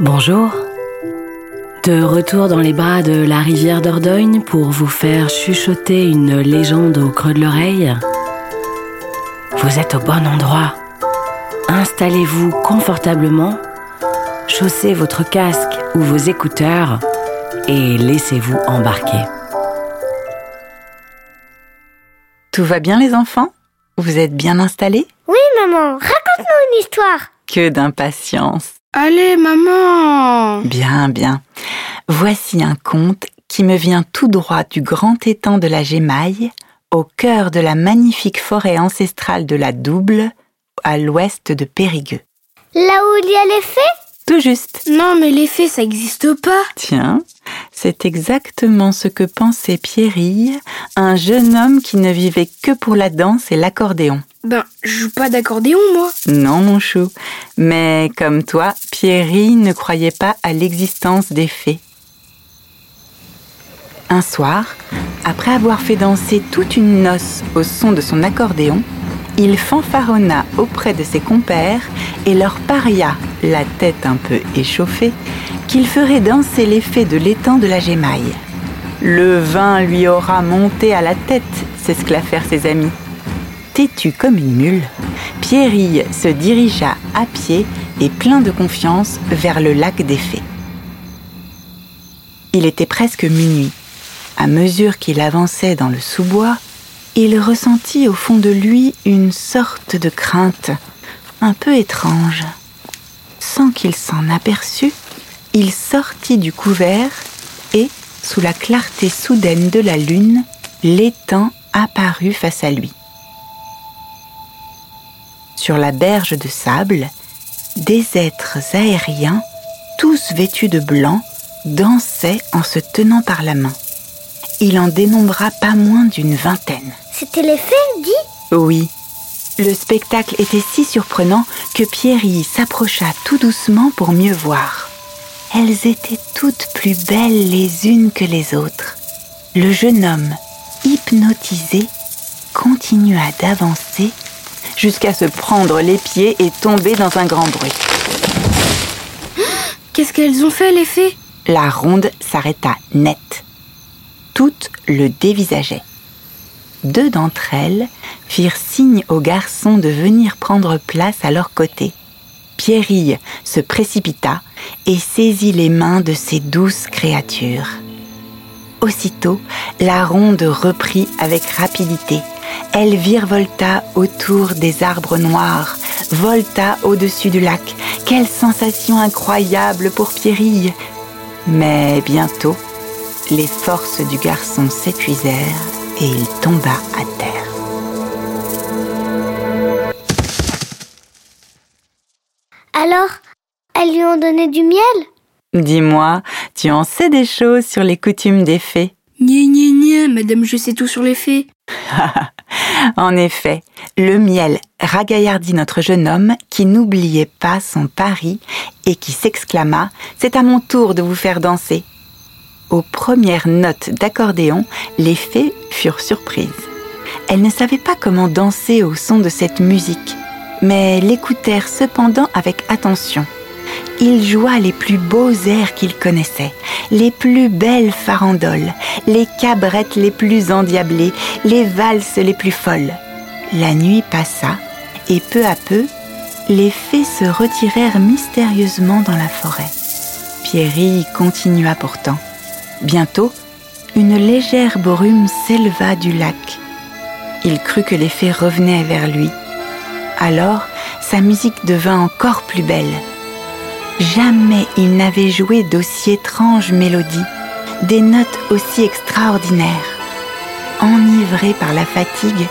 Bonjour. De retour dans les bras de la rivière Dordogne pour vous faire chuchoter une légende au creux de l'oreille. Vous êtes au bon endroit. Installez-vous confortablement, chaussez votre casque ou vos écouteurs et laissez-vous embarquer. Tout va bien les enfants? Vous êtes bien installés? Oui maman, raconte-nous une histoire. Que d'impatience. Allez maman Bien, bien. Voici un conte qui me vient tout droit du grand étang de la Gémaille, au cœur de la magnifique forêt ancestrale de la Double, à l'ouest de Périgueux. Là où il y a les fées? Tout juste. Non mais les fées ça existe pas Tiens, c'est exactement ce que pensait Pierrille, un jeune homme qui ne vivait que pour la danse et l'accordéon. Ben, je joue pas d'accordéon moi Non, mon chou. Mais comme toi, Pierrille ne croyait pas à l'existence des fées. Un soir, après avoir fait danser toute une noce au son de son accordéon, il fanfaronna auprès de ses compères et leur paria, la tête un peu échauffée, qu'il ferait danser les fées de l'étang de la Gémaille. Le vin lui aura monté à la tête, s'esclaffèrent ses amis. Têtu comme une mule, Pierrille se dirigea à pied et plein de confiance vers le lac des Fées. Il était presque minuit. À mesure qu'il avançait dans le sous-bois, il ressentit au fond de lui une sorte de crainte, un peu étrange. Sans qu'il s'en aperçût, il sortit du couvert et, sous la clarté soudaine de la lune, l'étang apparut face à lui. Sur la berge de sable, des êtres aériens, tous vêtus de blanc, dansaient en se tenant par la main. Il en dénombra pas moins d'une vingtaine. C'était les fées, dis? Oui. Le spectacle était si surprenant que Pierry s'approcha tout doucement pour mieux voir. Elles étaient toutes plus belles les unes que les autres. Le jeune homme, hypnotisé, continua d'avancer jusqu'à se prendre les pieds et tomber dans un grand bruit. Qu'est-ce qu'elles ont fait les fées? La ronde s'arrêta net. Toutes le dévisageaient. Deux d'entre elles firent signe aux garçons de venir prendre place à leur côté. Pierrille se précipita et saisit les mains de ces douces créatures. Aussitôt, la ronde reprit avec rapidité. Elle virevolta autour des arbres noirs, volta au-dessus du lac. Quelle sensation incroyable pour Pierrille Mais bientôt, les forces du garçon s'épuisèrent et il tomba à terre. Alors, elles lui ont donné du miel? Dis-moi, tu en sais des choses sur les coutumes des fées? Gné gné gné, madame je sais tout sur les fées. En effet, le miel ragaillardit notre jeune homme qui n'oubliait pas son pari et qui s'exclama ⁇ C'est à mon tour de vous faire danser !⁇ Aux premières notes d'accordéon, les fées furent surprises. Elles ne savaient pas comment danser au son de cette musique, mais l'écoutèrent cependant avec attention. Il joua les plus beaux airs qu'il connaissait, les plus belles farandoles, les cabrettes les plus endiablées, les valses les plus folles. La nuit passa, et peu à peu, les fées se retirèrent mystérieusement dans la forêt. Pierry continua pourtant. Bientôt, une légère brume s'éleva du lac. Il crut que les fées revenaient vers lui. Alors, sa musique devint encore plus belle. Jamais il n'avait joué d'aussi étranges mélodies, des notes aussi extraordinaires. Enivré par la fatigue,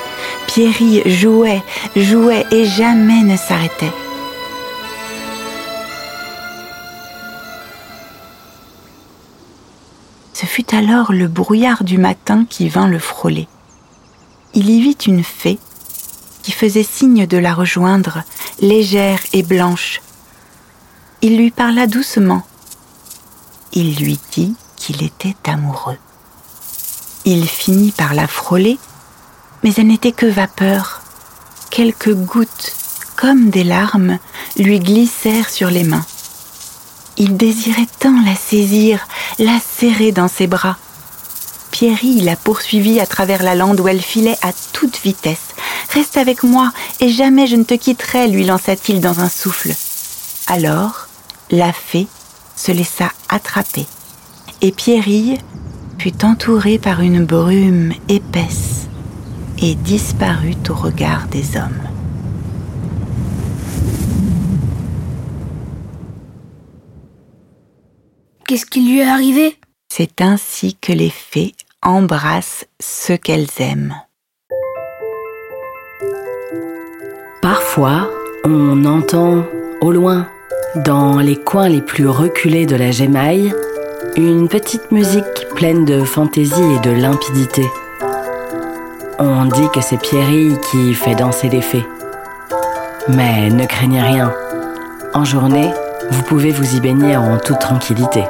Pierry jouait, jouait et jamais ne s'arrêtait. Ce fut alors le brouillard du matin qui vint le frôler. Il y vit une fée qui faisait signe de la rejoindre, légère et blanche, il lui parla doucement. Il lui dit qu'il était amoureux. Il finit par la frôler, mais elle n'était que vapeur. Quelques gouttes, comme des larmes, lui glissèrent sur les mains. Il désirait tant la saisir, la serrer dans ses bras. Pierry la poursuivit à travers la lande où elle filait à toute vitesse. Reste avec moi et jamais je ne te quitterai, lui lança-t-il dans un souffle. Alors, la fée se laissa attraper et Pierrille fut entourée par une brume épaisse et disparut au regard des hommes. Qu'est-ce qui lui est arrivé? C'est ainsi que les fées embrassent ceux qu'elles aiment. Parfois, on entend au loin, dans les coins les plus reculés de la gémaille, une petite musique pleine de fantaisie et de limpidité. On dit que c'est Pierry qui fait danser les fées. Mais ne craignez rien. En journée, vous pouvez vous y baigner en toute tranquillité.